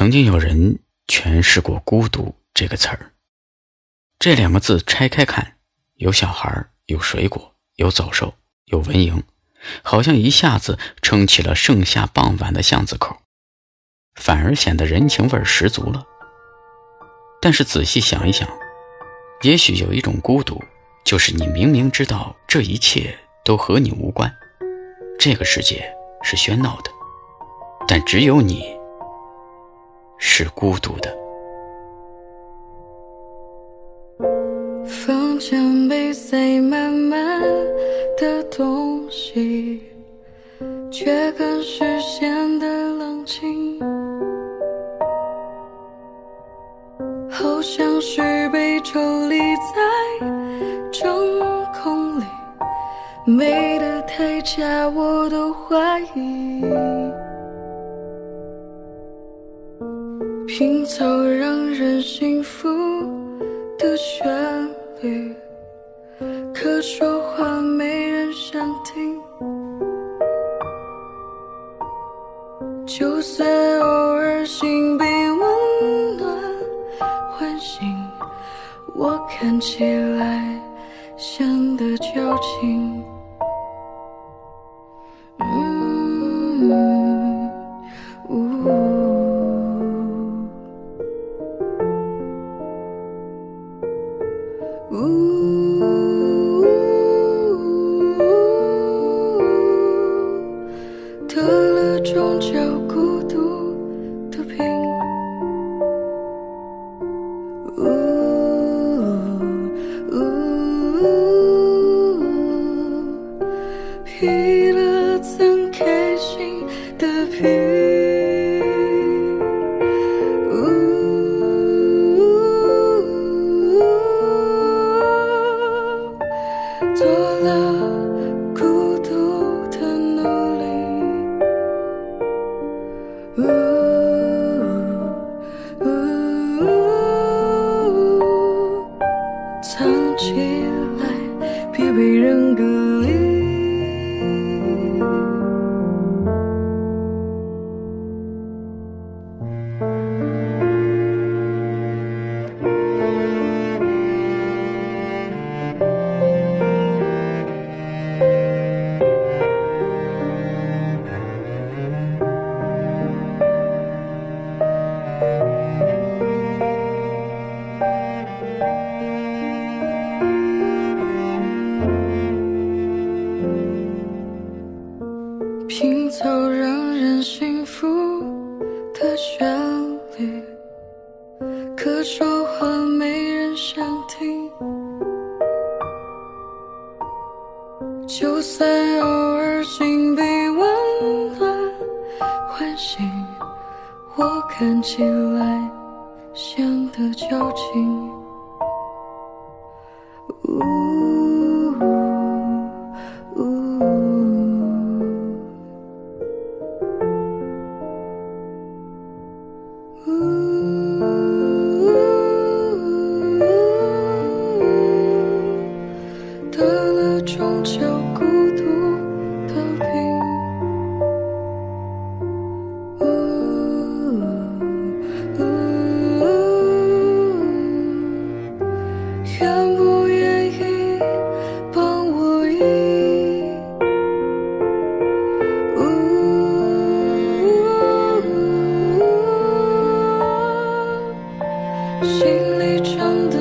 曾经有人诠释过“孤独”这个词儿。这两个字拆开看，有小孩，有水果，有走兽，有蚊蝇，好像一下子撑起了盛夏傍晚的巷子口，反而显得人情味十足了。但是仔细想一想，也许有一种孤独，就是你明明知道这一切都和你无关，这个世界是喧闹的，但只有你是孤独的。房间被塞满满的东西，却更是显得冷清。好像是被抽离在真空里，美的太假，我都怀疑。拼凑让人幸福的旋律，可说话没人想听。就算偶尔心被温暖唤醒。我看起来像的矫情。旋律可说话没人想听，就算偶尔心被温暖唤醒，我看起来像的矫情。终究孤独的底愿不愿意帮我一心里真的